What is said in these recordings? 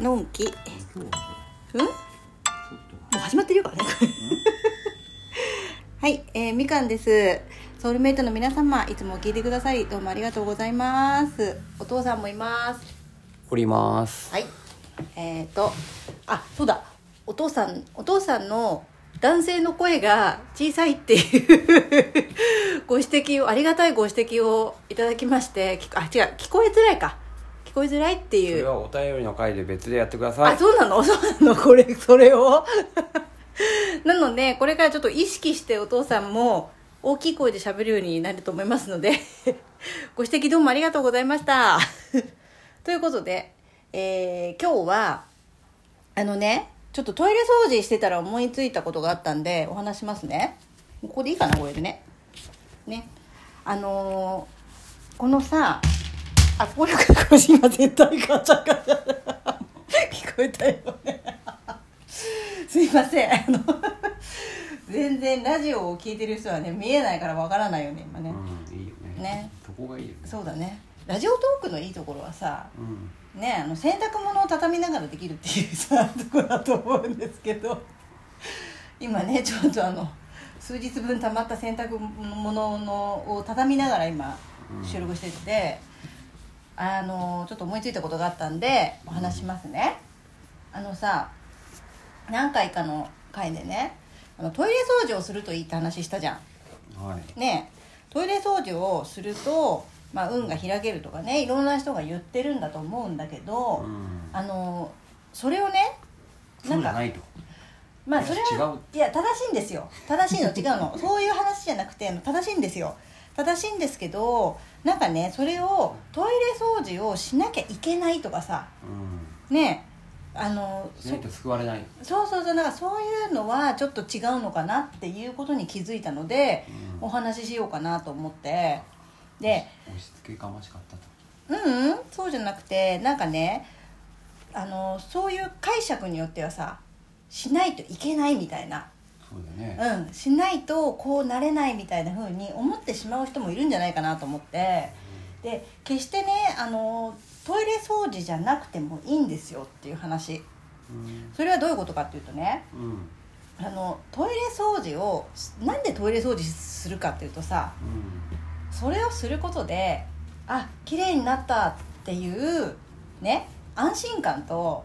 のんき。う。ん？もう始まってるよからねはい、えー、みかんです。ソウルメイトの皆様いつも聞いてくださりどうもありがとうございます。お父さんもいます。おります。はい。えーとあそうだ。お父さんお父さんの男性の声が小さいっていうご指摘をありがたいご指摘をいただきましてきあ違う聞こえづらいか。聞こえづらいってそいう。れはお便りの回で別でやってください。あそうなの？そうなの？これそれを？なのでこれからちょっと意識してお父さんも大きい声で喋るようになると思いますので ご指摘どうもありがとうございました。ということで、えー今日はあのねちょっとトイレ掃除してたら思いついたことがあったんでお話しますね。ここでいいかな？これでね。ね。あのーこのさあこれこれ今絶対ガチャガチャ聞こえたよね。すいません。あの全然ラジオを聞いてる人はね見えないからわからないよね今ね、うんいいよね。ね。そこがいいよね。そうだね。ラジオトークのいいところはさうん。ねあの洗濯物を畳みながらできるっていうさところだと思うんですけど。今ねちょっとあの数日分たまった洗濯物のを畳みながら今うん。収録してて、あのちょっと思いついたことがあったんでお話しますね、あのさ何回かの回でねあのトイレ掃除をするといいって話したじゃん。はい。ねトイレ掃除をすると、まあ、運が開けるとかねいろんな人が言ってるんだと思うんだけど、うん。あのそれをねそうじゃないと。まあそれはいや正しいんですよ。正しいの違うの。そういう話じゃなくて正しいんですよ正しいんですけどなんかねそれをトイレ掃除をしなきゃいけないとかさうん。ねあのそ救われない。そうそうそうなんかそういうのはちょっと違うのかなっていうことに気づいたので、うん。お話ししようかなと思って。で押し付けがましかったと。うん、うん、そうじゃなくてなんかねあのそういう解釈によってはさしないといけないみたいな、そうだね。うん、しないとこうなれないみたいな風に思ってしまう人もいるんじゃないかなと思って。で決してねあのトイレ掃除じゃなくてもいいんですよっていう話。うん。それはどういうことかっていうとねうん。あのトイレ掃除をなんでトイレ掃除するかっていうとさそれをすることであ綺麗になったっていうね安心感と、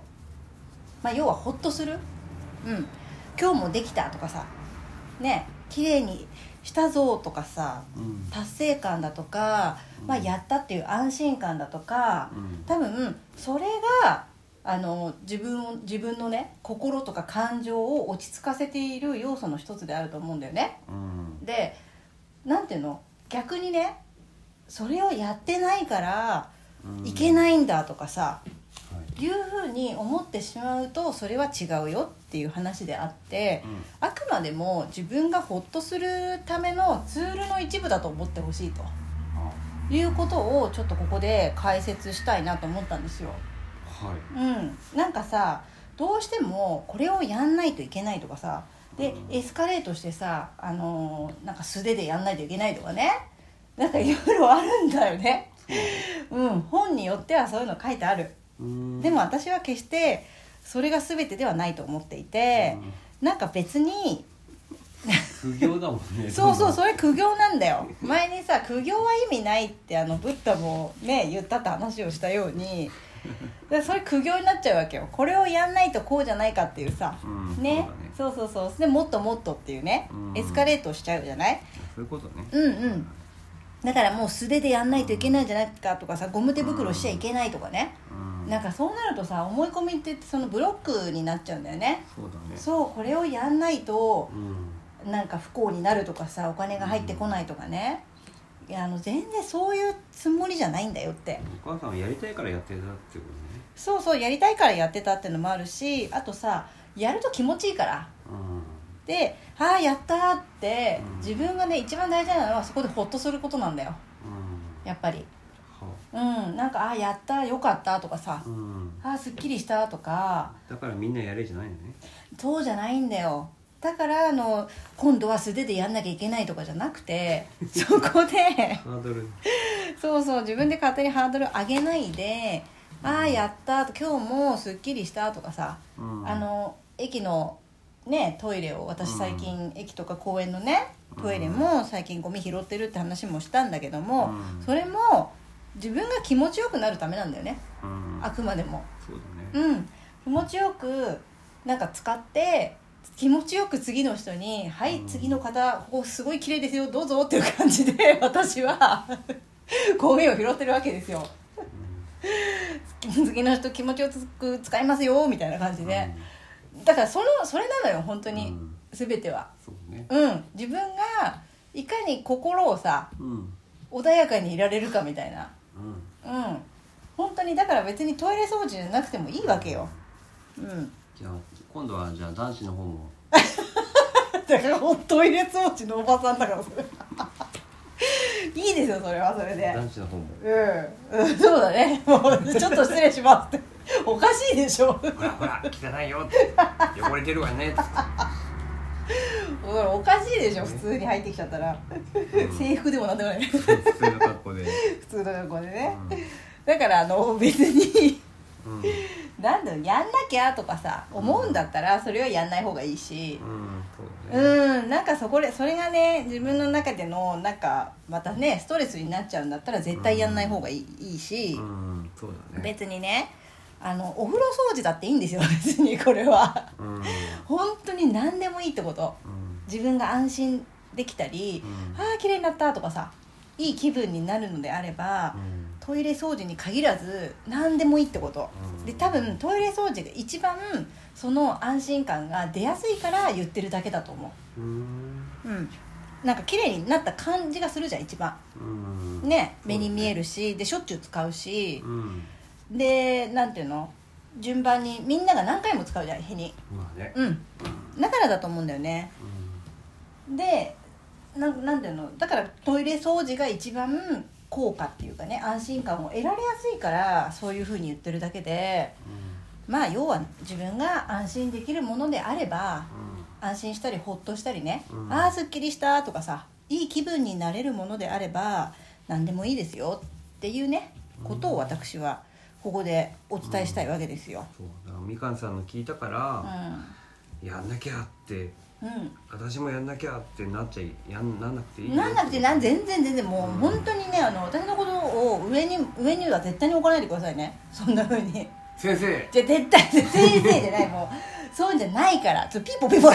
まあ、要はホッとする。うん今日もできたとかさね綺麗にしたぞとかさうん。達成感だとか、まあ、やったっていう安心感だとかうん。多分それがあの自分を自分のね心とか感情を落ち着かせている要素の一つであると思うんだよね。うん。でなんていうの？逆にねそれをやってないからうん。いけないんだとかさ、はいいうふうに思ってしまうとそれは違うよっていう話であって、あくまでも自分がホッとするためのツールの一部だと思ってほしいとあいうことをちょっとここで解説したいなと思ったんですよ。はい。うん、なんかさどうしてもこれをやんないといけないとかさでうん。エスカレートしてさ、あのーなんか素手でやんないといけないとかね。なんかいろいろあるんだよね。う。ん。本によってはそういうの書いてある。うんでも私は決してそれが全てではないと思っていてなんか別に苦行だもんね。そうそうそれ苦行なんだよ。前にさ苦行は意味ないってあのブッダもね言ったって話をしたようにで それ苦行になっちゃうわけよ。これをやんないとこうじゃないかっていうさ、うんね。そうだそうそうそう。でもっともっとっていうね、うん。エスカレートしちゃうじゃない？そういうことね。うんうん。だからもう素手でやんないといけないんじゃないかとかさゴム手袋しちゃいけないとかね、うんなんかそうなるとさ思い込みってそのブロックになっちゃうんだよね。そうだね。そうこれをやんないとうん。なんか不幸になるとかさお金が入ってこないとかね。いやあの全然そういうつもりじゃないんだよって。お母さんはやりたいからやってたってことね。そうそうやりたいからやってたってのもあるしあとさやると気持ちいいから。うん。で「ああやった!」ってうん。自分がね一番大事なのはそこでホッとすることなんだよ。うん。やっぱり。はうんなんか「ああやったよかった」とかさうん「ああすっきりした」とか。だからみんなやれじゃないのね。そうじゃないんだよ。だからあの今度は素手でやんなきゃいけないとかじゃなくて そこでハードル。そうそう自分で勝手にハードル上げないでああやったと今日もすっきりしたとかさ、うん。あの駅のねトイレを私最近、駅とか公園のねトイレも最近ゴミ拾ってるって話もしたんだけども、うん。それも自分が気持ちよくなるためなんだよね。うん。あくまでも。そうだね。うん。気持ちよくなんか使って気持ちよく次の人に「はいうん。次の方ここすごい綺麗ですよどうぞ」っていう感じで 私はゴミを拾ってるわけですよ。次の人気持ちよく使いますよみたいな感じで、だからそのそれなのよ本当に、うん。全ては。そうね。うん。自分がいかに心をさうん。穏やかにいられるかみたいなうん。うん。本当にだから別にトイレ掃除じゃなくてもいいわけよ。うん。じゃあ今度はじゃあ男子の方も。だからトイレ掃除のおばさんだからそれ。いいですよそれはそれで。男子の方も。うん、うん、そうだね。もうちょっと失礼しますって。おかしいでしょ。ほらほら汚いよって。汚れてるわねっておかしいでしょ普通に入ってきちゃったら。制服でもなんでもない。普普通の格好で。通の学校でね。だからあの別にうん。うんなんだろうやんなきゃとかさ思うんだったらそれはやんない方がいいし。うんね。うんなんかそこでそれがね自分の中でのなんかまたねストレスになっちゃうんだったら絶対やんない方がいい,、いいし、うんそうだね。別にねあのお風呂掃除だっていいんですよ 別にこれは。うん。うん本当に何でもいいってこと自分が安心できたり、うん。ああ綺麗になったとかさいい気分になるのであれば、うん。トイレ掃除に限らず何でもいいってこと、うん。で多分トイレ掃除が一番その安心感が出やすいから言ってるだけだと思う。ん。ううん。なんか綺麗になった感じがするじゃん一番。うん。ね目に見えるしでしょっちゅう使うし。うん。でなんていうの？順番にみんなが何回も使うじゃん日に。まあね。うん。うん。だからだと思うんだよねでなんなんていうの？だからトイレ掃除が一番効果っていうかね安心感を得られやすいからそういうふうに言ってるだけでまあ要は自分が安心できるものであれば安心したりほっとしたりね、うん。ああすっきりしたとかさいい気分になれるものであれば何でもいいですよっていうねことを私はここでお伝えしたいわけですよ。そう。だみかんさんの聞いたかうらやんなきゃってん、うん私もやんなきゃってなっちゃいやんなんなくていいよなんなくてなん全然全然もううん本当にねあの私のことを上に上には絶対に怒らないでくださいね。そんな風に。先生。じゃ絶対先生じゃないもう。そうじゃないから。ちょっとピーポピーポ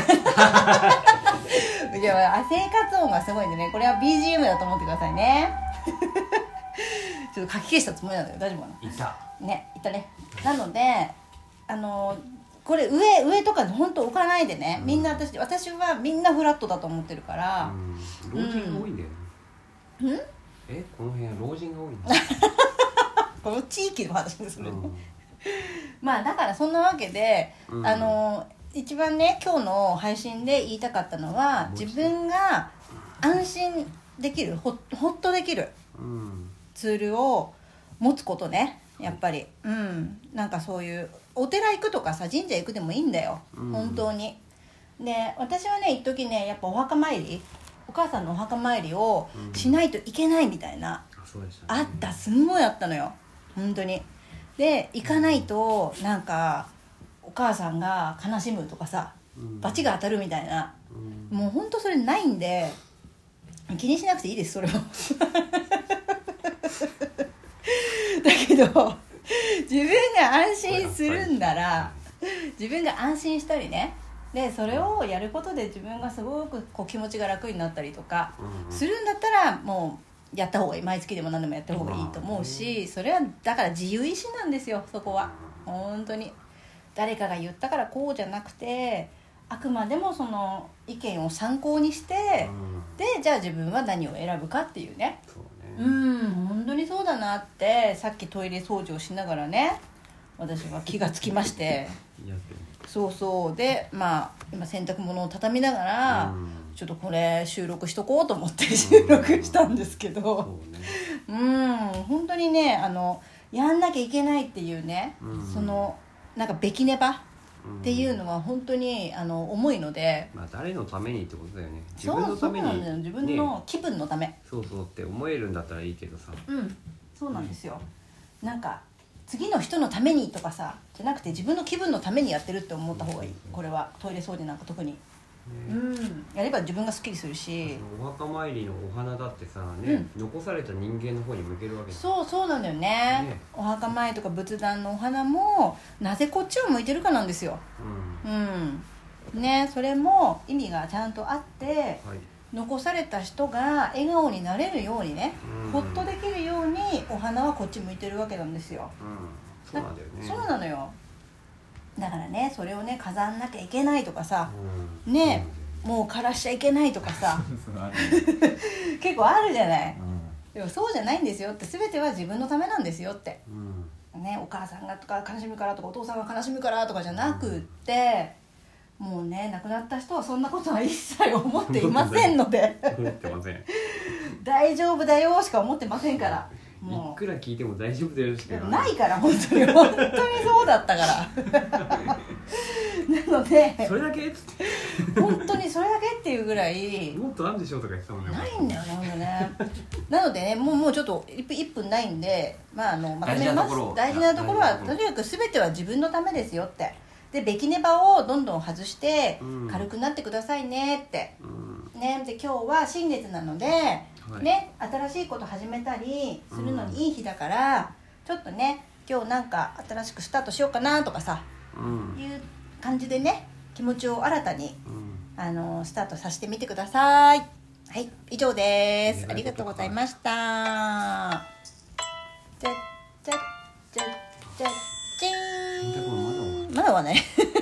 いやあ生活音がすごいんでね。これは BGM だと思ってくださいね。ちょっと書き消したつもりなんだけど大丈夫かいた。なねいったね。なのであのこれ上上とか本当置かないでね。みんな私私はみんなフラットだと思ってるから、うん。老人が多いんだよねうん？えこの辺は老人が多いんだ この地域の話ですね、うん。まあだからそんなわけで、うん。あの一番ね今日の配信で言いたかったのは自分が安心できるほほっとできるうん。ツールを持つことねやっぱり。うん。なんかそういうお寺行くとかさ神社行くでもいいんだよ、うん。本当に。で私はね一時ねやっぱお墓参りお母さんのお墓参りをしないといけないみたいな、うでしたね。あったすんごいあったのよ。本当に。で行かないとなんかお母さんが悲しむとかさうん。罰が当たるみたいな。うん。もう本当それないんで気にしなくていいですそれも だけど自分が安心するんなら自分が安心したりね。でそれをやることで自分がすごくこう気持ちが楽になったりとかうんするんだったらもうやった方がいい。毎月でも何でもやった方がいいと思うしそれはだから自由意志なんですよそこは。本当に。誰かが言ったからこうじゃなくてあくまでもその意見を参考にしてうん。でじゃあ自分は何を選ぶかっていうね。そうん本当にそうだなってさっきトイレ掃除をしながらね私は気がつきまして。そうそう。でまあ今洗濯物を畳みながら、うん。ちょっとこれ収録しとこうと思って 収録したんですけど。そうね。うん本当にねあのやんなきゃいけないっていうね、うん。そのなんかべきねばっうんていうのは本当にあの重いので、まあ誰のためにってことだよね。自分のためそうなんだよ。に自分ねの気分のため、そうそうって思えるんだったらいいけどさ。うん。そうなんですよ。なんか次の人のためにとかさじゃなくて自分の気分のためにやってるって思った方がいい。これは。トイレ掃除なんか特にうん。やれば自分がすっきりするし。お墓参りのお花だってさね、残された人間の方に向けるわけそうそうなんだよね。ね。お墓参りとか仏壇のお花もなぜこっちを向いてるかなんですよ。うん。うん。ねそれも意味がちゃんとあってはい。残された人が笑顔になれるようにねうん。ほっとできるようにお花はこっち向いてるわけなんですよ。うん。そうなんだよね。そうなのよだからねそれをね飾んなきゃいけないとかさうん。ねもう枯らしちゃいけないとかさ 結構あるじゃない。うん。でもそうじゃないんですよって全ては自分のためなんですよって。うん。ねお母さんがとか悲しむからとかお父さんが悲しむからとかじゃなくってもうね亡くなった人はそんなことは一切思っていませんので。大丈夫だよしか思ってませんからもくら聞いても大丈夫だよしかう言わないから本当に。本当にそうだったから。なのでそれだけ？本当にそれだけっていうぐらい。もっとあるでしょとか言ってたもんね。ないんだよねほんとね。なのでねもうもうちょっと 1, 分1分ないんで、まあ、あのまとめます。大大事なところはとにかく全ては自分のためですよって。でベキネバをどんどん外してうん。軽くなってくださいねって、うん。ね、で今日は新月なので、い。ね、新しいこと始めたりするのにいい日だから、ちょっとね今日なんか新しくスタートしようかなとかさうん。いう感じでね気持ちを新たにうん。あのスタートさせてみてください。はい以上です。ありがとうございました。じゃじゃじゃじゃじ